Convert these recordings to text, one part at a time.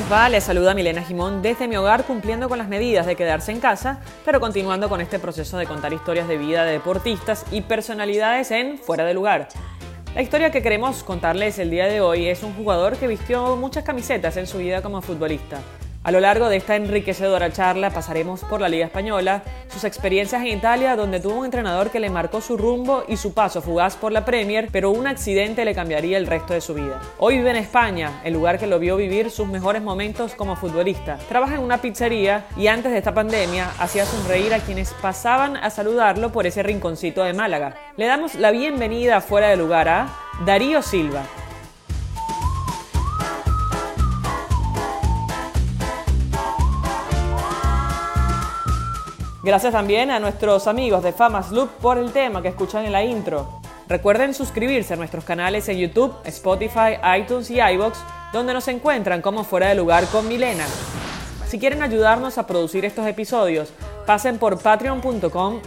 les va? Les saluda Milena Jimón desde mi hogar cumpliendo con las medidas de quedarse en casa, pero continuando con este proceso de contar historias de vida de deportistas y personalidades en Fuera de Lugar. La historia que queremos contarles el día de hoy es un jugador que vistió muchas camisetas en su vida como futbolista. A lo largo de esta enriquecedora charla pasaremos por la Liga Española, sus experiencias en Italia donde tuvo un entrenador que le marcó su rumbo y su paso fugaz por la Premier, pero un accidente le cambiaría el resto de su vida. Hoy vive en España, el lugar que lo vio vivir sus mejores momentos como futbolista. Trabaja en una pizzería y antes de esta pandemia hacía sonreír a quienes pasaban a saludarlo por ese rinconcito de Málaga. Le damos la bienvenida fuera de lugar a Darío Silva. Gracias también a nuestros amigos de Famas Loop por el tema que escuchan en la intro. Recuerden suscribirse a nuestros canales en YouTube, Spotify, iTunes y iBox, donde nos encuentran como fuera de lugar con Milena. Si quieren ayudarnos a producir estos episodios, pasen por patreon.com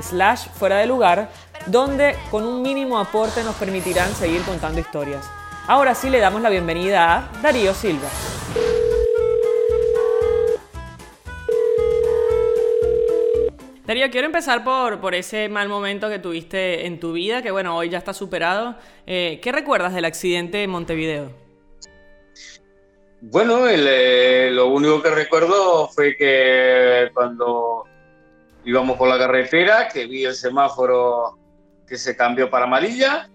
slash fuera de lugar, donde con un mínimo aporte nos permitirán seguir contando historias. Ahora sí le damos la bienvenida a Darío Silva. Darío, quiero empezar por, por ese mal momento que tuviste en tu vida, que bueno, hoy ya está superado. Eh, ¿Qué recuerdas del accidente en Montevideo? Bueno, eh, lo único que recuerdo fue que cuando íbamos por la carretera, que vi el semáforo que se cambió para amarilla,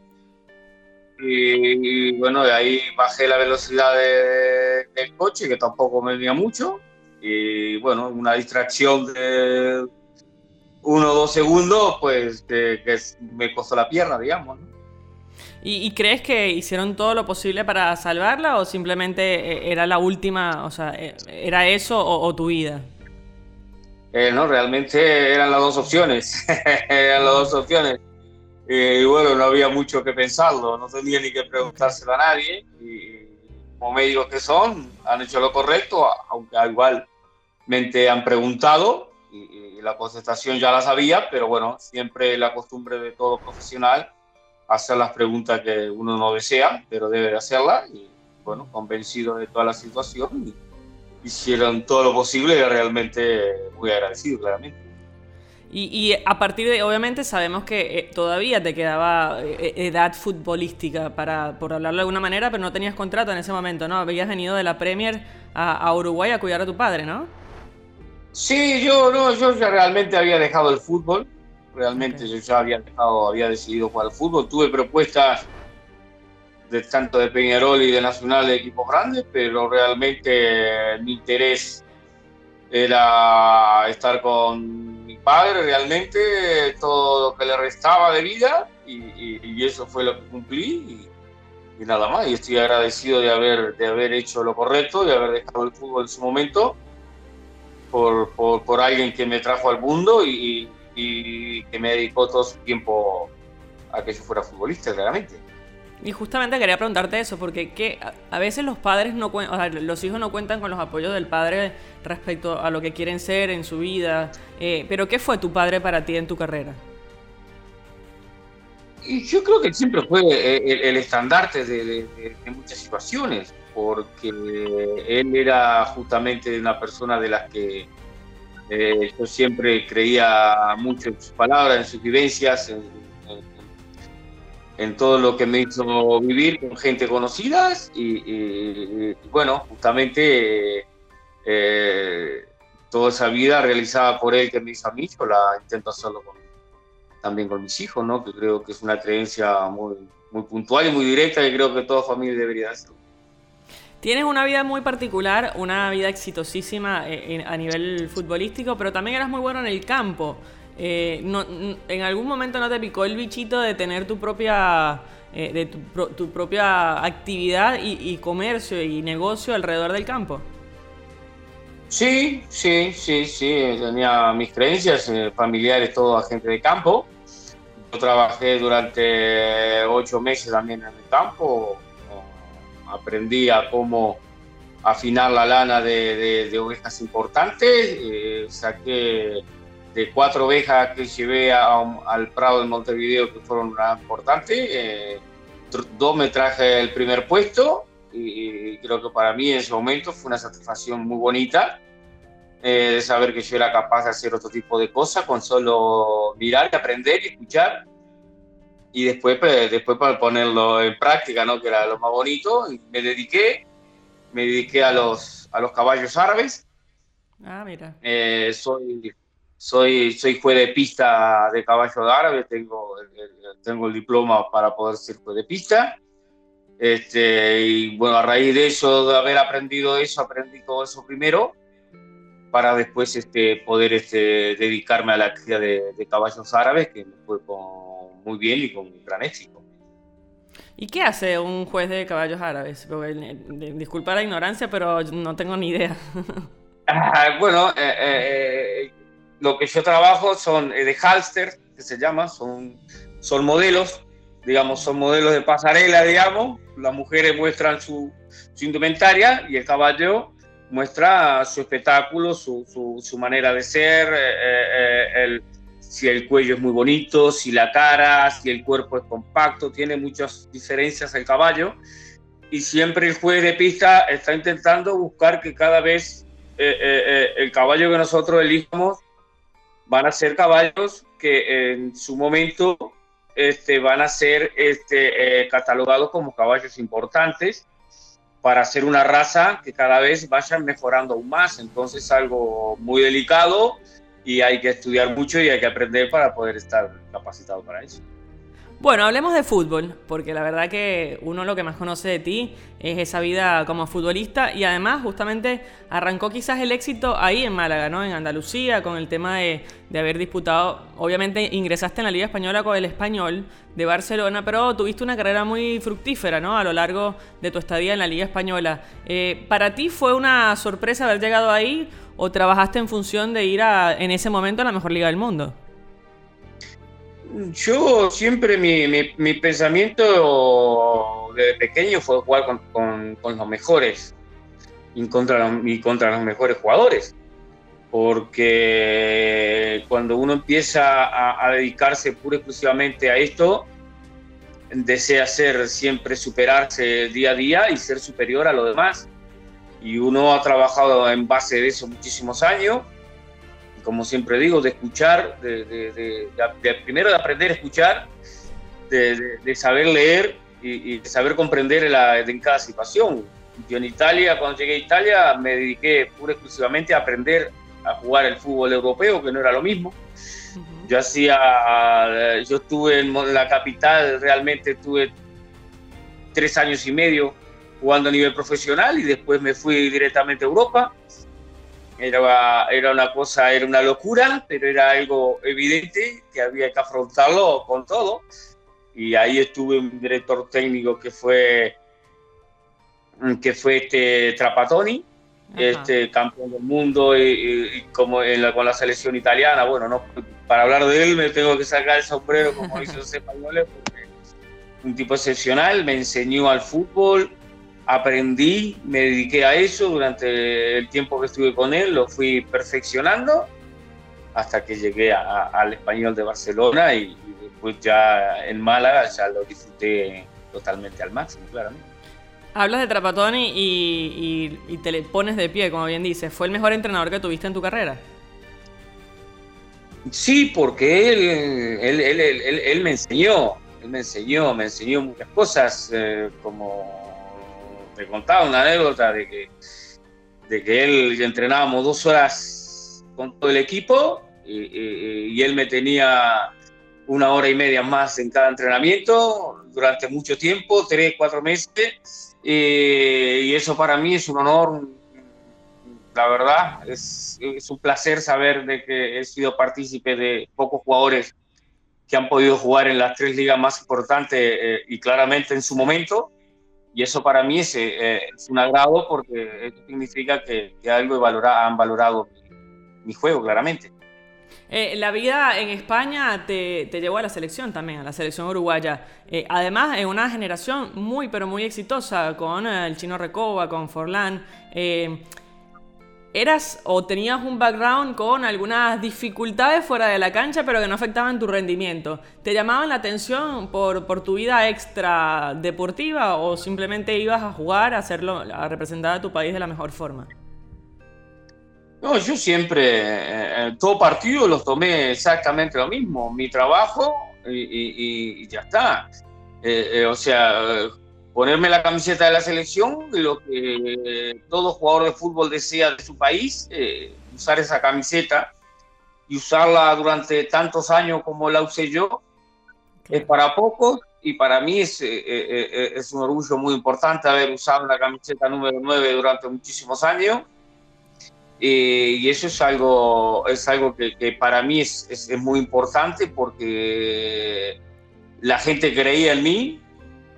y, bueno, de ahí bajé la velocidad del coche, que tampoco me venía mucho, y bueno, una distracción de uno o dos segundos, pues que, me costó la pierna, digamos. ¿Y, crees que hicieron todo lo posible para salvarla o simplemente eh, era la última, o sea, eh, era eso o, tu vida? Eh, no, realmente eran las dos opciones, eran las dos opciones. y bueno, no había mucho que pensarlo, no tenía ni que preguntárselo a nadie. Y como médicos que son, han hecho lo correcto, aunque igualmente han preguntado y, la contestación ya la sabía, pero bueno, siempre la costumbre de todo profesional, hacer las preguntas que uno no desea, pero debe de hacerlas, y bueno, convencido de toda la situación, hicieron todo lo posible y realmente muy agradecido, claramente. Y, a partir de, obviamente sabemos que eh, todavía te quedaba eh, edad futbolística, para, por hablarlo de alguna manera, pero no tenías contrato en ese momento, ¿no? Habías venido de la Premier a, a Uruguay a cuidar a tu padre, ¿no? Sí, yo no, yo ya realmente había dejado el fútbol. Realmente yo ya había dejado, había decidido jugar al fútbol. Tuve propuestas de tanto de Peñarol y de Nacional de equipos grandes, pero realmente mi interés era estar con mi padre, realmente todo lo que le restaba de vida y, eso fue lo que cumplí y, nada más. Y estoy agradecido de haber, de haber hecho lo correcto, de haber dejado el fútbol en su momento por, por, alguien que me trajo al mundo y, que me dedicó todo su tiempo a que yo fuera futbolista, claramente. Y justamente quería preguntarte eso, porque a veces los padres no o sea, los hijos no cuentan con los apoyos del padre respecto a lo que quieren ser en su vida. Eh, pero ¿qué fue tu padre para ti en tu carrera? Y yo creo que siempre fue el, estandarte de, muchas situaciones porque él era justamente una persona de las que eh, yo siempre creía mucho en sus palabras, en sus vivencias, en, todo lo que me hizo vivir con gente conocida y, bueno, justamente eh, toda esa vida realizada por él que me hizo a mí, yo la intento hacerlo también con mis hijos, ¿no? que creo que es una creencia muy, puntual y muy directa que creo que toda familia debería hacer. Tienes una vida muy particular, una vida exitosísima eh, a nivel futbolístico, pero también eras muy bueno en el campo. Eh, ¿En algún momento no te picó el bichito de tener tu propia, eh, de tu, propia actividad y, comercio y negocio alrededor del campo? Sí, sí, sí, sí. Tenía mis creencias familiares, todo agente de campo. Yo trabajé durante ocho meses también en el campo, aprendí a cómo afinar la lana de, ovejas importantes, eh, saqué de cuatro ovejas que llevé al Prado de Montevideo que fueron importantes, eh, dos me traje el primer puesto y, creo que para mí en ese momento fue una satisfacción muy bonita eh, de saber que yo era capaz de hacer otro tipo de cosas con solo mirar aprender y escuchar y después, pues, después para ponerlo en práctica, ¿no? que era lo más bonito, me dediqué, me dediqué a los, a los caballos árabes. Ah, mira. Eh, soy, soy, soy juez de pista de caballo árabe, tengo, tengo el diploma para poder ser juez de pista. Este, y bueno, a raíz de eso, de haber aprendido eso, aprendí todo eso primero para después este, poder este, dedicarme a la cría de, de caballos árabes, que me fue con muy bien y con gran éxito. ¿Y qué hace un juez de caballos árabes? Eh, disculpa la ignorancia, pero no tengo ni idea. Ah, bueno, eh, eh, lo que yo trabajo son de halster, que se llama, son, son modelos, digamos, son modelos de pasarela, digamos. Las mujeres muestran su, su indumentaria y el caballo muestra su espectáculo, su, su, su manera de ser, el, si el cuello es muy bonito, si la cara, si el cuerpo es compacto, tiene muchas diferencias el caballo. Y siempre el juez de pista está intentando buscar que cada vez eh, eh, eh, el caballo que nosotros elijamos van a ser caballos que en su momento este, van a ser este, catalogados como caballos importantes para hacer una raza que cada vez vayan mejorando aún más. Entonces, algo muy delicado y hay que estudiar mucho y hay que aprender para poder estar capacitado para eso. Bueno, hablemos de fútbol, porque la verdad que uno lo que más conoce de ti es esa vida como futbolista y además justamente arrancó quizás el éxito ahí en Málaga, ¿no? En Andalucía, con el tema de, de haber disputado, obviamente ingresaste en la Liga Española con el Español de Barcelona, pero tuviste una carrera muy fructífera, ¿no? A lo largo de tu estadía en la Liga Española. Eh, ¿Para ti fue una sorpresa haber llegado ahí o trabajaste en función de ir a, en ese momento a la mejor liga del mundo? Yo siempre mi, mi, pensamiento desde pequeño fue jugar con, con, los mejores y contra, y contra los mejores jugadores. Porque cuando uno empieza a, a dedicarse pura y exclusivamente a esto, desea ser siempre superarse día a día y ser superior a lo demás y uno ha trabajado en base de eso muchísimos años. Y como siempre digo, de escuchar, de, primero de aprender a escuchar, de, saber leer y, de saber comprender la, en cada situación. Yo en Italia, cuando llegué a Italia, me dediqué pura y exclusivamente a aprender a jugar el fútbol europeo, que no era lo mismo. Yo hacía, yo estuve en la capital, realmente estuve tres años y medio jugando a nivel profesional y después me fui directamente a Europa. Era, era una cosa, era una locura, pero era algo evidente que había que afrontarlo con todo. Y ahí estuve un director técnico que fue, que fue este Trapatoni, este campeón del mundo y, como en la, con la selección italiana. Bueno, no, para hablar de él me tengo que sacar el sombrero, como dice los españoles, porque un tipo excepcional, me enseñó al fútbol, aprendí, me dediqué a eso durante el tiempo que estuve con él, lo fui perfeccionando hasta que llegué al español de Barcelona y, después ya en Málaga ya lo disfruté totalmente al máximo, claramente. Hablas de Trapatoni y, te le pones de pie, como bien dices. ¿Fue el mejor entrenador que tuviste en tu carrera? Sí, porque él, él, me enseñó, él me enseñó, me enseñó muchas cosas, eh, como te contaba una anécdota de que, de que él entrenábamos dos horas con todo el equipo y, él me tenía una hora y media más en cada entrenamiento durante mucho tiempo, tres, cuatro meses, y eso para mí es un honor, la verdad, es, es, un placer saber de que he sido partícipe de pocos jugadores que han podido jugar en las tres ligas más importantes eh, y claramente en su momento, y eso para mí es, eh, es un agrado porque esto significa que, que algo valora, han valorado mi, juego, claramente. Eh, la vida en España te, te, llevó a la selección también, a la selección uruguaya. Eh, además, en una generación muy, pero muy exitosa con el Chino Recoba, con Forlán. ¿Eras o tenías un background con algunas dificultades fuera de la cancha, pero que no afectaban tu rendimiento? ¿Te llamaban la atención por, tu vida extra deportiva o simplemente ibas a jugar, a, hacerlo, a representar a tu país de la mejor forma? No, yo siempre, en todo partido los tomé exactamente lo mismo, mi trabajo y, ya está. Eh, eh, o sea, ponerme la camiseta de la selección, lo que todo jugador de fútbol desea de su país, eh, usar esa camiseta y usarla durante tantos años como la usé yo, es para pocos y para mí es, eh, eh, es un orgullo muy importante haber usado la camiseta número 9 durante muchísimos años. y eso es algo, es algo que, que para mí es, es, es muy importante porque la gente creía en mí,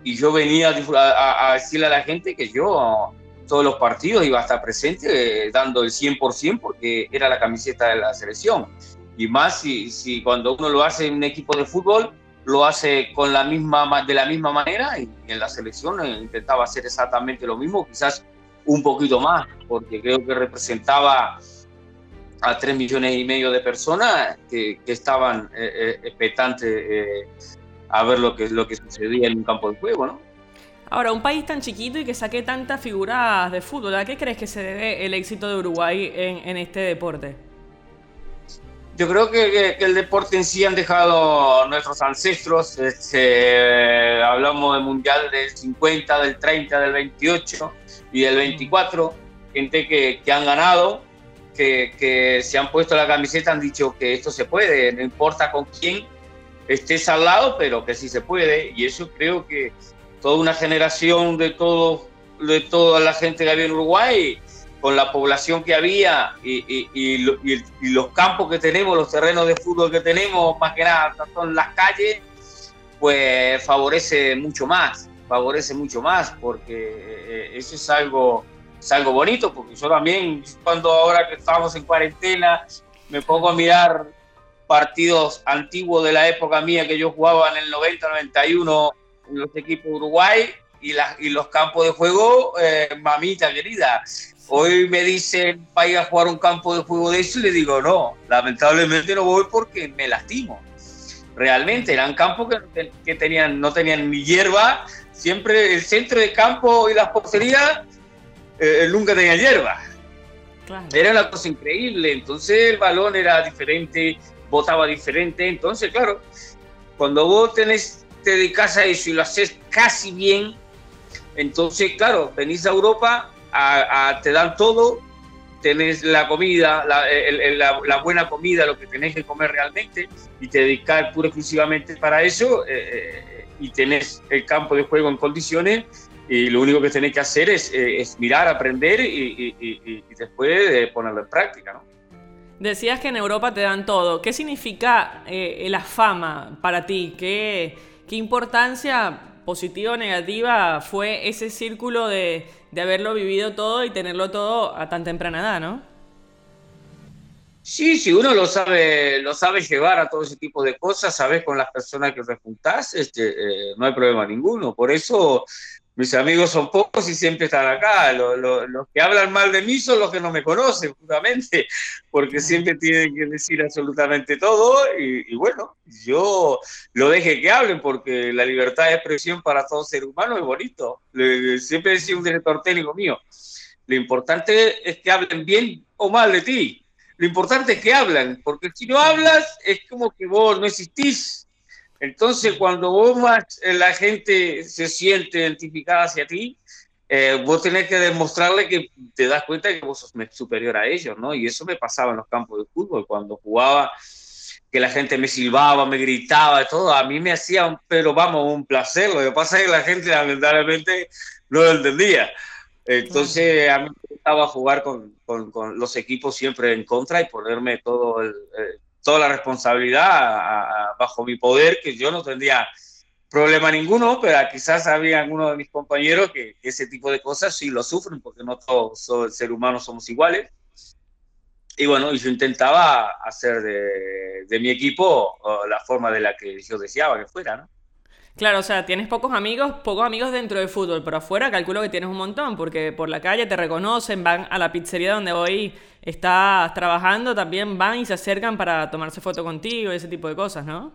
y yo venía a, decirle a la gente que yo todos los partidos iba a estar presente eh, dando el 100% porque era la camiseta de la selección. Y más si, cuando uno lo hace en un equipo de fútbol, lo hace con la misma, de la misma manera y en la selección eh, intentaba hacer exactamente lo mismo, quizás un poquito más, porque creo que representaba a 3 millones y medio de personas que, que estaban eh, expectantes a ver lo que, lo que sucedía en un campo de juego, ¿no? Ahora, un país tan chiquito y que saque tantas figuras de fútbol, ¿a qué crees que se debe el éxito de Uruguay en, este deporte? Yo creo que, el deporte en sí han dejado nuestros ancestros. Este, hablamos del Mundial del 50, del 30, del 28 y del 24. Gente que, que han ganado, que, que, se han puesto la camiseta, han dicho que esto se puede, no importa con quién, estés al lado, pero que sí se puede. Y eso creo que toda una generación de, todo, de toda la gente que había en Uruguay, con la población que había y, y, los campos que tenemos, los terrenos de fútbol que tenemos, más que nada son las calles, pues favorece mucho más, favorece mucho más, porque eh, eso es algo, es algo bonito, porque yo también, cuando ahora que estamos en cuarentena, me pongo a mirar partidos antiguos de la época mía que yo jugaba en el 90-91 en los equipos de Uruguay y, y los campos de juego, eh, mamita querida. Hoy me dicen, vaya a jugar un campo de juego de eso y le digo, no, lamentablemente no voy porque me lastimo. Realmente eran campos que, que tenían, no tenían ni hierba, siempre el centro de campo y las porterías eh, nunca tenían hierba. Era una cosa increíble, entonces el balón era diferente, votaba diferente. Entonces, claro, cuando vos tenés, te dedicas a eso y lo haces casi bien, entonces, claro, venís a Europa, a, te dan todo, tenés la comida, la, buena comida, lo que tenés que comer realmente, y te dedicas pura exclusivamente para eso, eh, eh, y tenés el campo de juego en condiciones, y lo único que tenés que hacer es, eh, es mirar, aprender y, y después ponerlo en práctica, ¿no? Decías que en Europa te dan todo. ¿Qué significa eh, la fama para ti? ¿Qué, ¿Qué, importancia positiva o negativa fue ese círculo de, de, haberlo vivido todo y tenerlo todo a tan temprana edad, no? Sí, si uno lo sabe, lo sabe llevar a todo ese tipo de cosas, sabes con las personas que te juntás, este, eh, no hay problema ninguno. Por eso mis amigos son pocos y siempre están acá. Los, que hablan mal de mí son los que no me conocen, justamente, porque siempre tienen que decir absolutamente todo. Y, bueno, yo lo deje que hablen, porque la libertad de expresión para todo ser humano es bonito. siempre decía un director técnico mío, lo importante es que hablen bien o mal de ti. Lo importante es que hablan, porque si no hablas es como que vos no existís entonces, cuando vos más eh, la gente se siente identificada hacia ti, eh, vos tenés que demostrarle que te das cuenta que vos sos superior a ellos, ¿no? Y eso me pasaba en los campos de fútbol, cuando jugaba, que la gente me silbaba, me gritaba, todo, a mí me hacía, pero vamos, un placer. Lo que pasa es que la gente lamentablemente no lo entendía. Entonces, a mí me gustaba jugar con, con, con, los equipos siempre en contra y ponerme todo el, toda la responsabilidad bajo mi poder, que yo no tendría problema ninguno, pero quizás había algunos de mis compañeros que, ese tipo de cosas sí lo sufren, porque no todos los seres humanos somos iguales. Y bueno, yo intentaba hacer de, de mi equipo la forma de la que yo deseaba que fuera, ¿no? Claro, o sea, tienes pocos amigos, pocos amigos dentro del fútbol, pero afuera calculo que tienes un montón, porque por la calle te reconocen, van a la pizzería donde hoy estás trabajando, también van y se acercan para tomarse foto contigo, ese tipo de cosas, ¿no?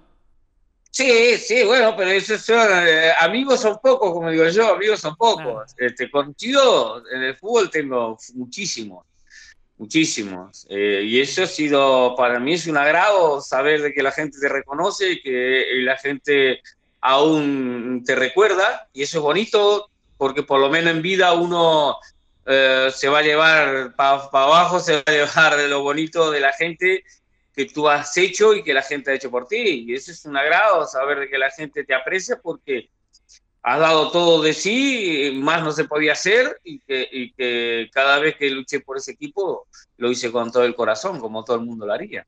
Sí, sí, bueno, pero esos son, eh, amigos son pocos, como digo yo, amigos son pocos. Este, conocido en el fútbol tengo muchísimos, muchísimos. Eh, y eso ha sido, para mí es un agrado saber de que la gente te reconoce y que la gente aún te recuerda. Y eso es bonito porque por lo menos en vida uno eh, se va a llevar para abajo, se va a llevar de lo bonito de la gente que tú has hecho y que la gente ha hecho por ti. Y eso es un agrado, saber que la gente te aprecia porque has dado todo de sí, más no se podía hacer y que, y que cada vez que luché por ese equipo lo hice con todo el corazón, como todo el mundo lo haría.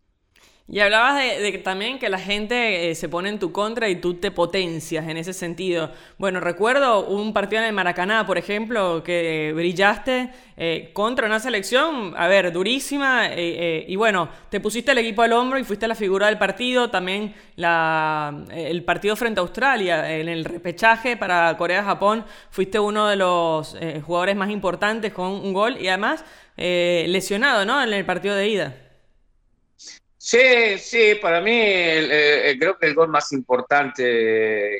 Y hablabas de, también que la gente eh, se pone en tu contra y tú te potencias en ese sentido. Bueno, recuerdo un partido en el Maracaná, por ejemplo, que brillaste eh, contra una selección, a ver, durísima, eh, y bueno, te pusiste el equipo al hombro y fuiste la figura del partido. También la, el partido frente a Australia, en el repechaje para Corea-Japón, fuiste uno de los jugadores más importantes con un gol y además lesionado, ¿no? En el partido de ida. Sí, sí, para mí eh, creo que el gol más importante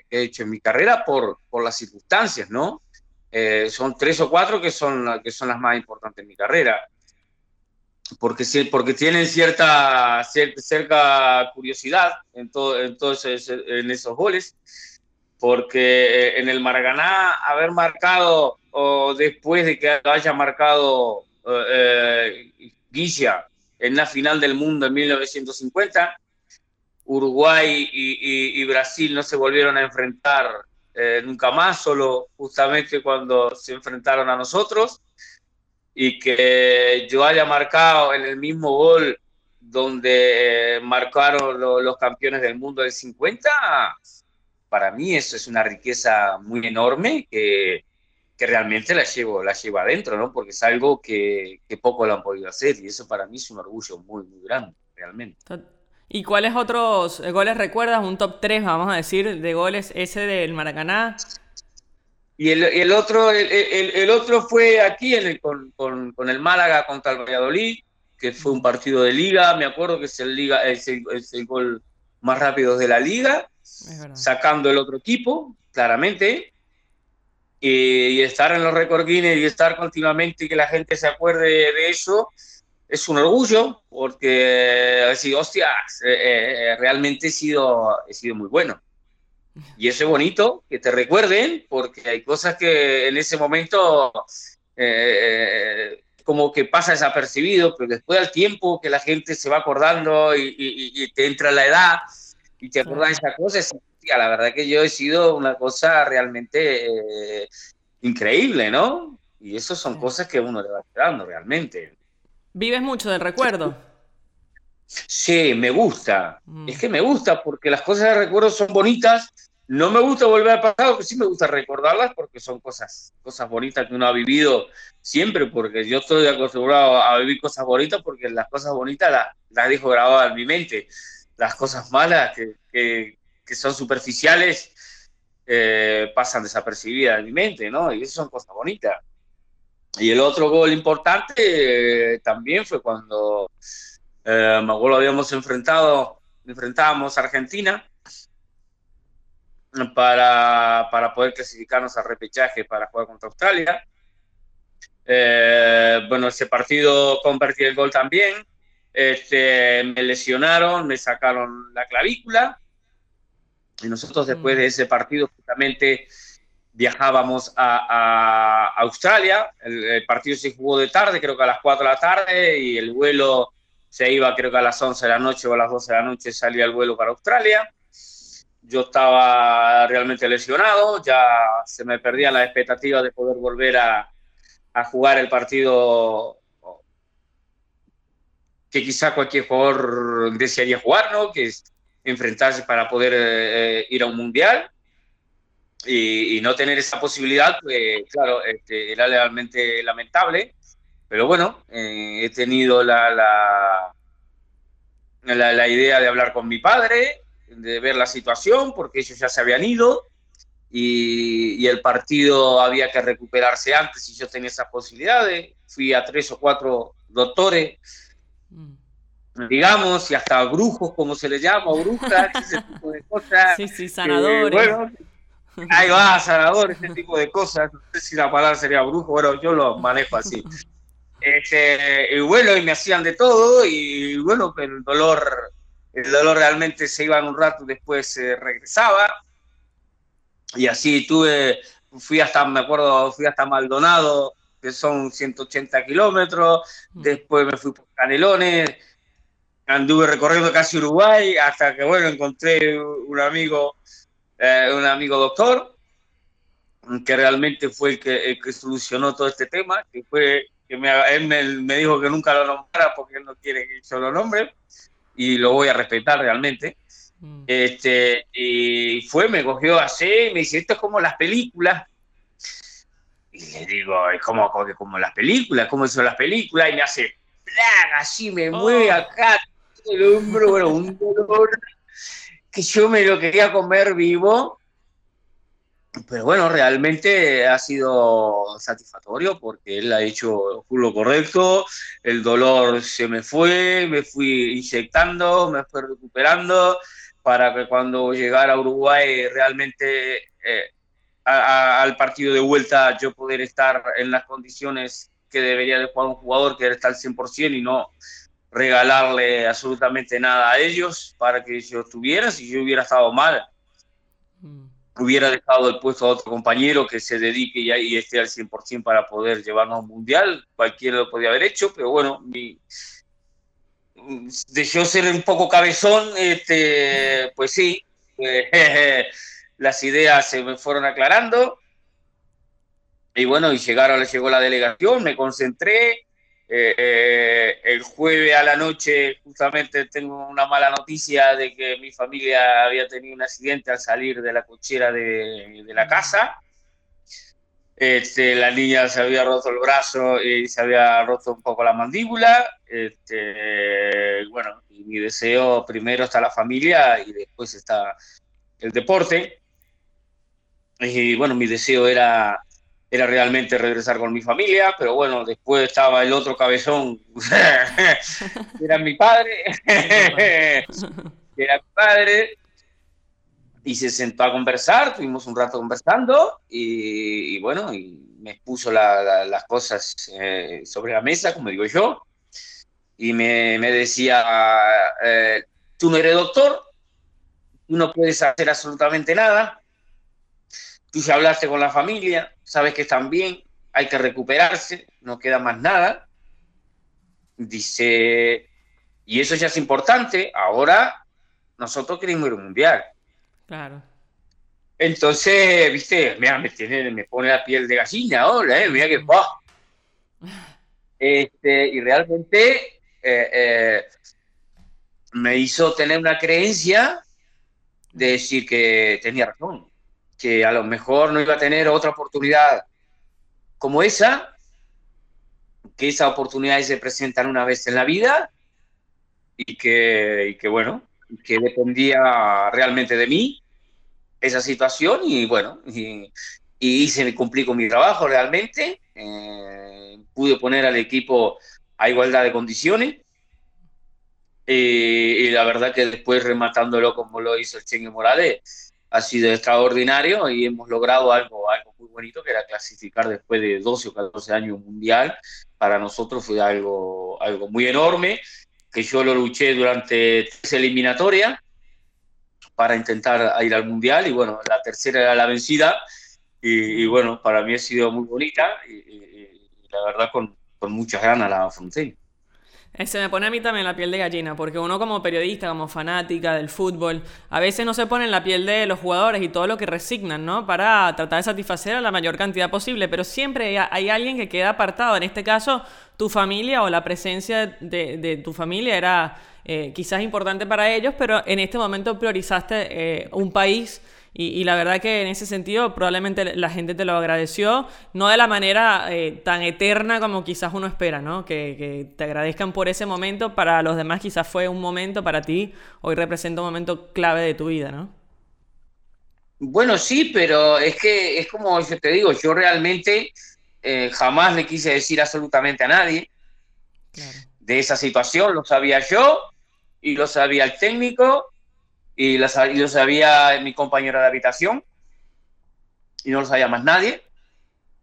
que he hecho en mi carrera por, por las circunstancias, ¿no? Eh, son tres o cuatro que son, que son las más importantes en mi carrera. Porque, porque tienen cierta, cierta, curiosidad en, todo, en, en esos goles. Porque eh, en el Maracaná, haber marcado, o después de que haya marcado eh, Guilla, en la final del mundo en 1950. Uruguay y, Brasil no se volvieron a enfrentar eh, nunca más, solo justamente cuando se enfrentaron a nosotros. Y que yo haya marcado en el mismo gol donde eh, marcaron los campeones del mundo del 50, para mí eso es una riqueza muy enorme que, que realmente la llevo, la llevo adentro, ¿no? Porque es algo que, que, poco lo han podido hacer y eso para mí es un orgullo muy, muy grande, realmente. ¿Y cuáles otros goles recuerdas? Un top 3, vamos a decir, de goles ese del Maracaná. Y el, el otro, el, el, otro fue aquí en con, con, con, el Málaga contra el Valladolid, que fue un partido de liga, me acuerdo que es el, liga, es el, es el gol más rápido de la liga, sacando el otro equipo, claramente, y, estar en los récord Guinness y estar continuamente y que la gente se acuerde de eso es un orgullo porque decir, hostias, eh, eh, realmente he sido, he sido muy bueno. Y eso es bonito, que te recuerden, porque hay cosas que en ese momento eh, como que pasa desapercibido, pero después del tiempo que la gente se va acordando y, te entra la edad y te acuerdas de esas cosas, la verdad que yo he sido una cosa realmente eh, increíble, ¿no? Y eso son cosas que uno le va quedando realmente. ¿Vives mucho del recuerdo? Sí, me gusta. Mm. Es que me gusta porque las cosas de recuerdo son bonitas. No me gusta volver al pasado, pero sí me gusta recordarlas porque son cosas, cosas bonitas que uno ha vivido siempre, porque yo estoy acostumbrado a vivir cosas bonitas porque las cosas bonitas las, las dejo grabadas en mi mente. Las cosas malas que, que son superficiales eh, pasan desapercibidas en mi mente, ¿no? Y eso son cosas bonitas. Y el otro gol importante eh, también fue cuando eh, me habíamos enfrentado, enfrentábamos a Argentina para, para poder clasificarnos al repechaje para jugar contra Australia. bueno, ese partido convertí el gol también. Este, me lesionaron, me sacaron la clavícula y nosotros después de mm. ese partido justamente viajábamos a, Australia. El, partido se jugó de tarde, creo que a las 4 de la tarde, y el vuelo se iba creo que a las 11 de la noche o a las 12 de la noche salía el vuelo para Australia. Yo estaba realmente lesionado, ya se me perdía la expectativa de poder volver a, a jugar el partido que quizá cualquier jugador desearía jugar, ¿no? Que es enfrentarse para poder eh, ir a un mundial y, no tener esa posibilidad, pues claro, este, era realmente lamentable, pero bueno, eh, he tenido la, la, la, idea de hablar con mi padre, de ver la situación, porque ellos ya se habían ido, y, el partido había que recuperarse antes y yo tenía esas posibilidades. Fui a tres o cuatro doctores. Digamos, y hasta brujos, como se les llama, brujas, ese tipo de cosas. Sí, sí, sanadores. bueno, ahí va, sanadores, ese tipo de cosas. No sé si la palabra sería brujo, bueno, yo lo manejo así. Este, y bueno, y me hacían de todo, y bueno, pero el dolor, el dolor realmente se iba en un rato, después se regresaba y así tuve, fui hasta, me acuerdo, fui hasta Maldonado, que son 180 kilómetros, mm. después me fui por Canelones, anduve recorriendo casi Uruguay, hasta que, bueno, encontré un amigo, eh, un amigo doctor, que realmente fue el que, que, solucionó todo este tema, que fue, que me, él me, dijo que nunca lo nombrara porque él no quiere que yo lo nombre, y lo voy a respetar realmente. Mm. Este, y fue, me cogió así, me dice, esto es como las películas. Y le digo, es como, como, las películas, ¿cómo son las películas? Y me hace, ¡plan! así me mueve oh. acá el hombro, bueno, un dolor que yo me lo quería comer vivo. Pero bueno, realmente ha sido satisfactorio porque él ha hecho lo correcto, el dolor se me fue, me fui inyectando, me fue recuperando, para que cuando llegara a Uruguay realmente eh, al partido de vuelta yo poder estar en las condiciones que debería de jugar un jugador, que era estar al 100% y no regalarle absolutamente nada a ellos para que ellos estuvieran. Si yo hubiera estado mal, mm. hubiera dejado el puesto a otro compañero que se dedique y, y esté al 100% para poder llevarnos a un mundial. Cualquiera lo podía haber hecho, pero bueno, mi, de yo ser un poco cabezón, este, pues sí, las ideas se me fueron aclarando. Y bueno, y llegaron, llegó la delegación, me concentré. Eh, eh, el jueves a la noche, justamente tengo una mala noticia de que mi familia había tenido un accidente al salir de la cochera de, de la casa. Este, la niña se había roto el brazo y se había roto un poco la mandíbula. Este, bueno, y mi deseo primero está la familia y después está el deporte. Y bueno, mi deseo era, era realmente regresar con mi familia, pero bueno, después estaba el otro cabezón, era mi padre, era mi padre, y se sentó a conversar, tuvimos un rato conversando y, bueno, y me puso las cosas eh, sobre la mesa, como digo yo, y me, me decía, eh, tú no eres doctor, tú no puedes hacer absolutamente nada, tú ya hablaste con la familia, sabes que están bien, hay que recuperarse, no queda más nada. Dice, y eso ya es importante, ahora nosotros queremos ir al mundial Claro. Entonces, viste, mira, me, tiene, me pone la piel de gallina ahora, ¿eh? mira que ¡bah! Este, y realmente eh, eh, me hizo tener una creencia de decir que tenía razón, que a lo mejor no iba a tener otra oportunidad como esa, que esa oportunidad se presentan una vez en la vida y que, que bueno, que dependía realmente de mí esa situación y bueno, y, y hice, cumplí con mi trabajo realmente, eh, pude poner al equipo a igualdad de condiciones y la verdad que después rematándolo como lo hizo el Chengue Morales ha sido extraordinario y hemos logrado algo, algo muy bonito que era clasificar después de 12 o 14 años mundial. Para nosotros fue algo, algo muy enorme que yo lo luché durante tres eliminatorias para intentar ir al Mundial y bueno, la tercera era la vencida y, bueno, para mí ha sido muy bonita y, la verdad con, con, muchas ganas la afronté. Eh, se me pone a mí también la piel de gallina, porque uno como periodista, como fanática del fútbol, a veces no se pone en la piel de los jugadores y todo lo que resignan, ¿no? Para tratar de satisfacer a la mayor cantidad posible, pero siempre hay alguien que queda apartado. En este caso, tu familia o la presencia de, de tu familia era eh, quizás importante para ellos, pero en este momento priorizaste eh, un país y, la verdad que en ese sentido probablemente la gente te lo agradeció, no de la manera eh, tan eterna como quizás uno espera, ¿no? Que, que, te agradezcan por ese momento, para los demás quizás fue un momento, para ti hoy representa un momento clave de tu vida, ¿no? Bueno, sí, pero es que es como yo te digo, yo realmente eh, jamás le quise decir absolutamente a nadie de esa situación, lo sabía yo y lo sabía el técnico y lo, sabía mi compañera de habitación y no lo sabía más nadie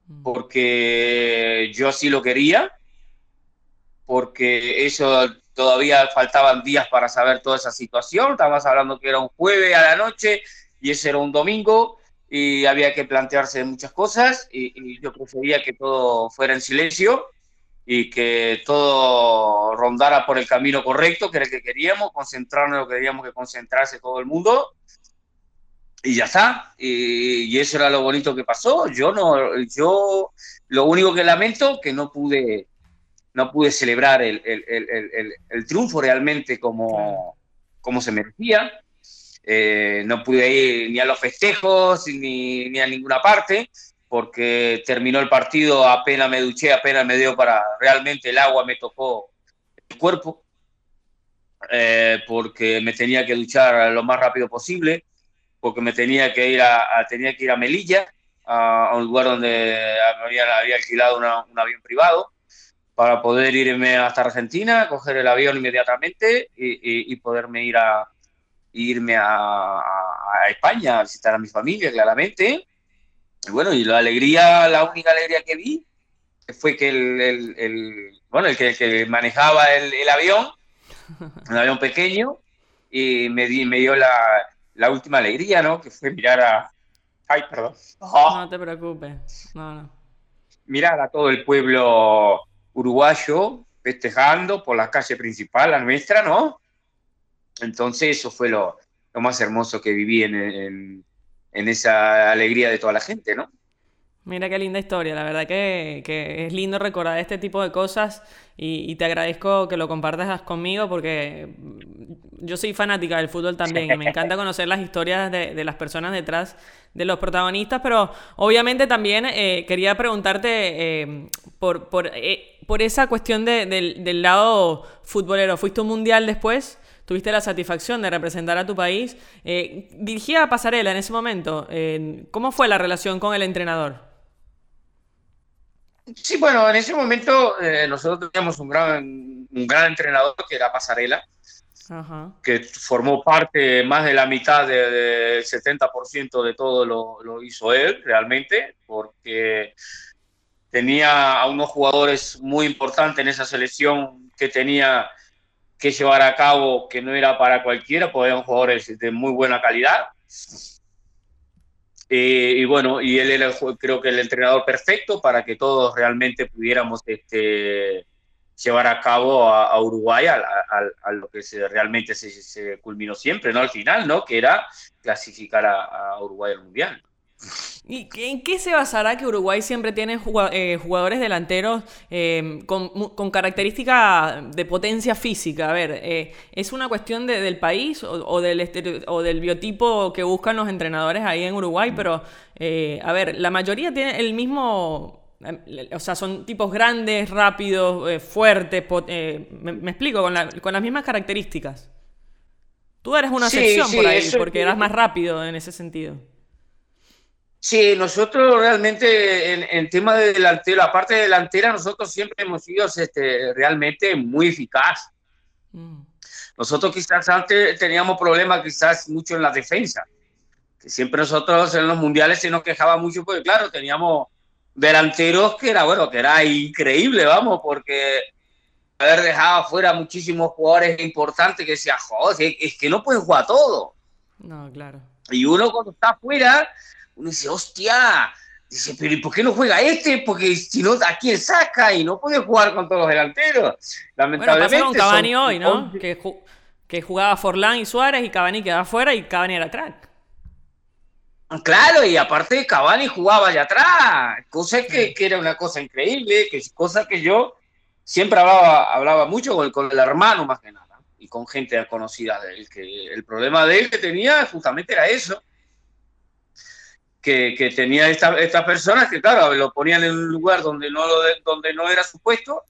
mm. porque yo sí lo quería, porque eso todavía faltaban días para saber toda esa situación, estábamos hablando que era un jueves a la noche y ese era un domingo y había que plantearse muchas cosas y, yo prefería que todo fuera en silencio y que todo rondara por el camino correcto, que era el que queríamos, concentrarnos en lo que queríamos que concentrarse todo el mundo y ya está. Y, eso era lo bonito que pasó. Yo no, yo lo único que lamento que no pude, no pude celebrar el, el, el, el triunfo realmente como, como se merecía. Eh, no pude ir ni a los festejos ni, ni, a ninguna parte porque terminó el partido, apenas me duché, apenas me dio para, realmente el agua me tocó el cuerpo, eh, porque me tenía que duchar lo más rápido posible, porque me tenía que ir a, tenía que ir a Melilla, a, un lugar donde había, había alquilado un avión privado, para poder irme hasta Argentina, coger el avión inmediatamente y poderme ir a, irme a, España a visitar a mi familia, claramente. Y bueno, y la alegría, la única alegría que vi fue que el, bueno, el que, manejaba el, avión, un avión pequeño, y me, di, me dio la, la, última alegría, ¿no? Que fue mirar a... Ay, perdón. No te preocupes. No, no. Mirar a todo el pueblo uruguayo festejando por la calle principal, la nuestra, ¿no? Entonces eso fue lo, más hermoso que viví en, esa alegría de toda la gente, ¿no? Mira qué linda historia, la verdad que, es lindo recordar este tipo de cosas y, te agradezco que lo compartas conmigo porque yo soy fanática del fútbol también y me encanta conocer las historias de, las personas detrás de los protagonistas, pero obviamente también eh, quería preguntarte eh, por, eh, por, esa cuestión del, del lado futbolero. ¿Fuiste un mundial después? Tuviste la satisfacción de representar a tu país. Eh, dirigía a Pasarela en ese momento. ¿Cómo fue la relación con el entrenador? Sí, bueno, en ese momento eh, nosotros teníamos un gran, un gran entrenador que era Pasarela, que formó parte más de la mitad del 70% de todo lo, lo hizo él realmente, porque tenía a unos jugadores muy importantes en esa selección que tenía que llevar a cabo que no era para cualquiera, porque eran jugadores de muy buena calidad. Eh, y bueno, y él era creo que el entrenador perfecto para que todos realmente pudiéramos este, llevar a cabo a, Uruguay a, lo que se, realmente se, se, culminó siempre, ¿no? Al final, ¿no? Que era clasificar a, Uruguay al Mundial. ¿Y en qué se basará que Uruguay siempre tiene eh, jugadores delanteros eh, con, características de potencia física? A ver, eh, ¿es una cuestión del país o, del o del biotipo que buscan los entrenadores ahí en Uruguay? Pero, a ver, la mayoría tiene el mismo... O sea, son tipos grandes, rápidos, fuertes. Me, explico, con, las mismas características. Tú eres una excepción por ahí, porque eras más rápido en ese sentido. Sí, nosotros realmente en, en, tema de delantero, aparte de delantera, nosotros siempre hemos sido este, realmente muy eficaz. Mm. Nosotros quizás antes teníamos problemas quizás mucho en la defensa, que siempre nosotros en los mundiales se nos quejaba mucho porque claro, teníamos delanteros que era, bueno, que era increíble, vamos, porque haber dejado afuera muchísimos jugadores importantes que decía, joder, es que no pueden jugar todo. No, claro. Y uno cuando está afuera uno dice, hostia, dice, pero ¿y por qué no juega este? Porque si no, ¿a quién saca? Y no puede jugar con todos los delanteros. Lamentablemente. Bueno, pasó con Cavani hoy, ¿no? Que, que, jugaba Forlán y Suárez y Cavani quedaba afuera y Cavani era crack. Claro, y aparte Cavani jugaba allá atrás, cosa que, que, era una cosa increíble, que cosa que yo siempre hablaba, hablaba mucho con el, con el hermano más que nada, y con gente conocida de él, que el problema de él que tenía justamente era eso, que, tenía estas personas que, claro, lo ponían en un lugar donde no, donde no era su puesto.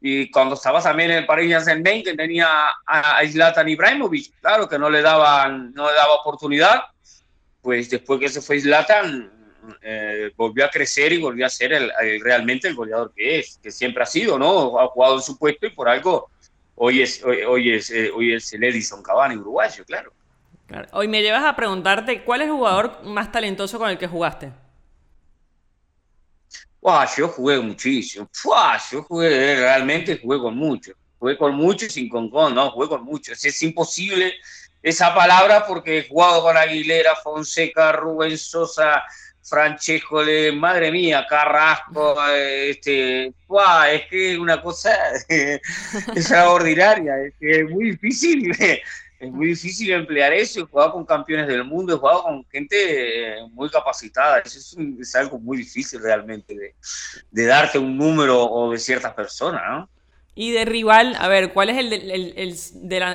Y cuando estaba también en el Paris Saint-Germain, tenía a, Zlatan Ibrahimovic, claro, que no le daban, no le daba oportunidad. pues después que se fue Zlatan, eh, volvió a crecer y volvió a ser el, realmente el goleador que es, que siempre ha sido, ¿no? Ha jugado en su puesto y por algo hoy es, hoy, es, eh, hoy es el Edison Cavani uruguayo, claro. Hoy me llevas a preguntarte, ¿cuál es el jugador más talentoso con el que jugaste? yo jugué muchísimo. yo jugué, realmente jugué con mucho. Jugué con mucho sin con con, no, jugué con mucho. Es, imposible esa palabra porque he jugado con Aguilera, Fonseca, Rubén Sosa, Francesco, madre mía, Carrasco, este, es que es una cosa extraordinaria, es, es muy difícil es muy difícil emplear eso. He jugado con campeones del mundo, he jugado con gente eh, muy capacitada. Eso es, algo muy difícil realmente de, de, darte un número o de ciertas personas, ¿no? Y de rival, a ver, ¿cuál es el, el, el,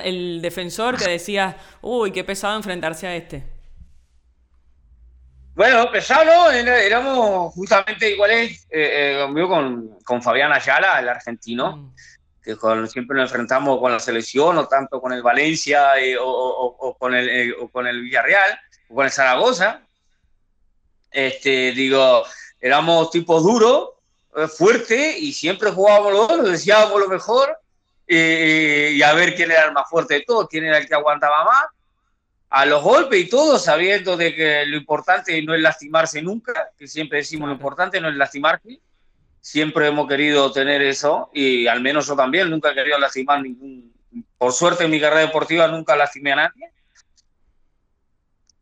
el defensor que decía, uy, qué pesado enfrentarse a este? Bueno, pesado, éramos justamente iguales eh, eh, con, con Fabián Ayala, el argentino. Mm que siempre nos enfrentamos con la selección o tanto con el Valencia eh, o, con el, eh, con el Villarreal o con el Zaragoza. Este, digo, éramos tipos duros, eh, fuertes y siempre jugábamos los dos, decíamos lo mejor y a ver quién era el más fuerte de todos, quién era el que aguantaba más a los golpes y todo, sabiendo de que lo importante no es lastimarse nunca, que siempre decimos lo importante no es lastimarse, siempre hemos querido tener eso y al menos yo también nunca he querido lastimar ningún, por suerte en mi carrera deportiva nunca lastimé a nadie.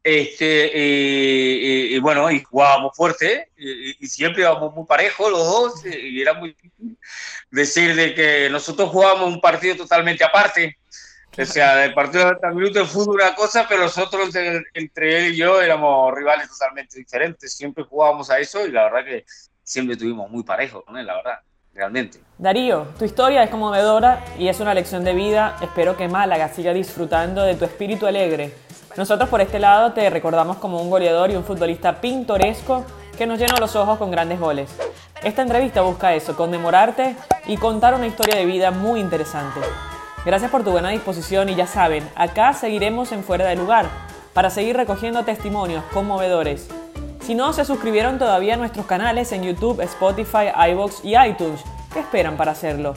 Este, y, bueno, y jugábamos fuerte y, siempre íbamos muy parejos los dos y era muy difícil decir de que nosotros jugábamos un partido totalmente aparte. O sea, el partido de 30 minutos de fútbol una cosa, pero nosotros entre, entre, él y yo éramos rivales totalmente diferentes. Siempre jugábamos a eso y la verdad que siempre tuvimos muy parejo con él, la verdad, realmente. Darío, tu historia es conmovedora y es una lección de vida. Espero que Málaga siga disfrutando de tu espíritu alegre. Nosotros por este lado te recordamos como un goleador y un futbolista pintoresco que nos llenó los ojos con grandes goles. Esta entrevista busca eso, conmemorarte y contar una historia de vida muy interesante. Gracias por tu buena disposición y ya saben, acá seguiremos en Fuera de Lugar para seguir recogiendo testimonios conmovedores si no se suscribieron todavía a nuestros canales en YouTube, Spotify, iVoox y iTunes, ¿qué esperan para hacerlo?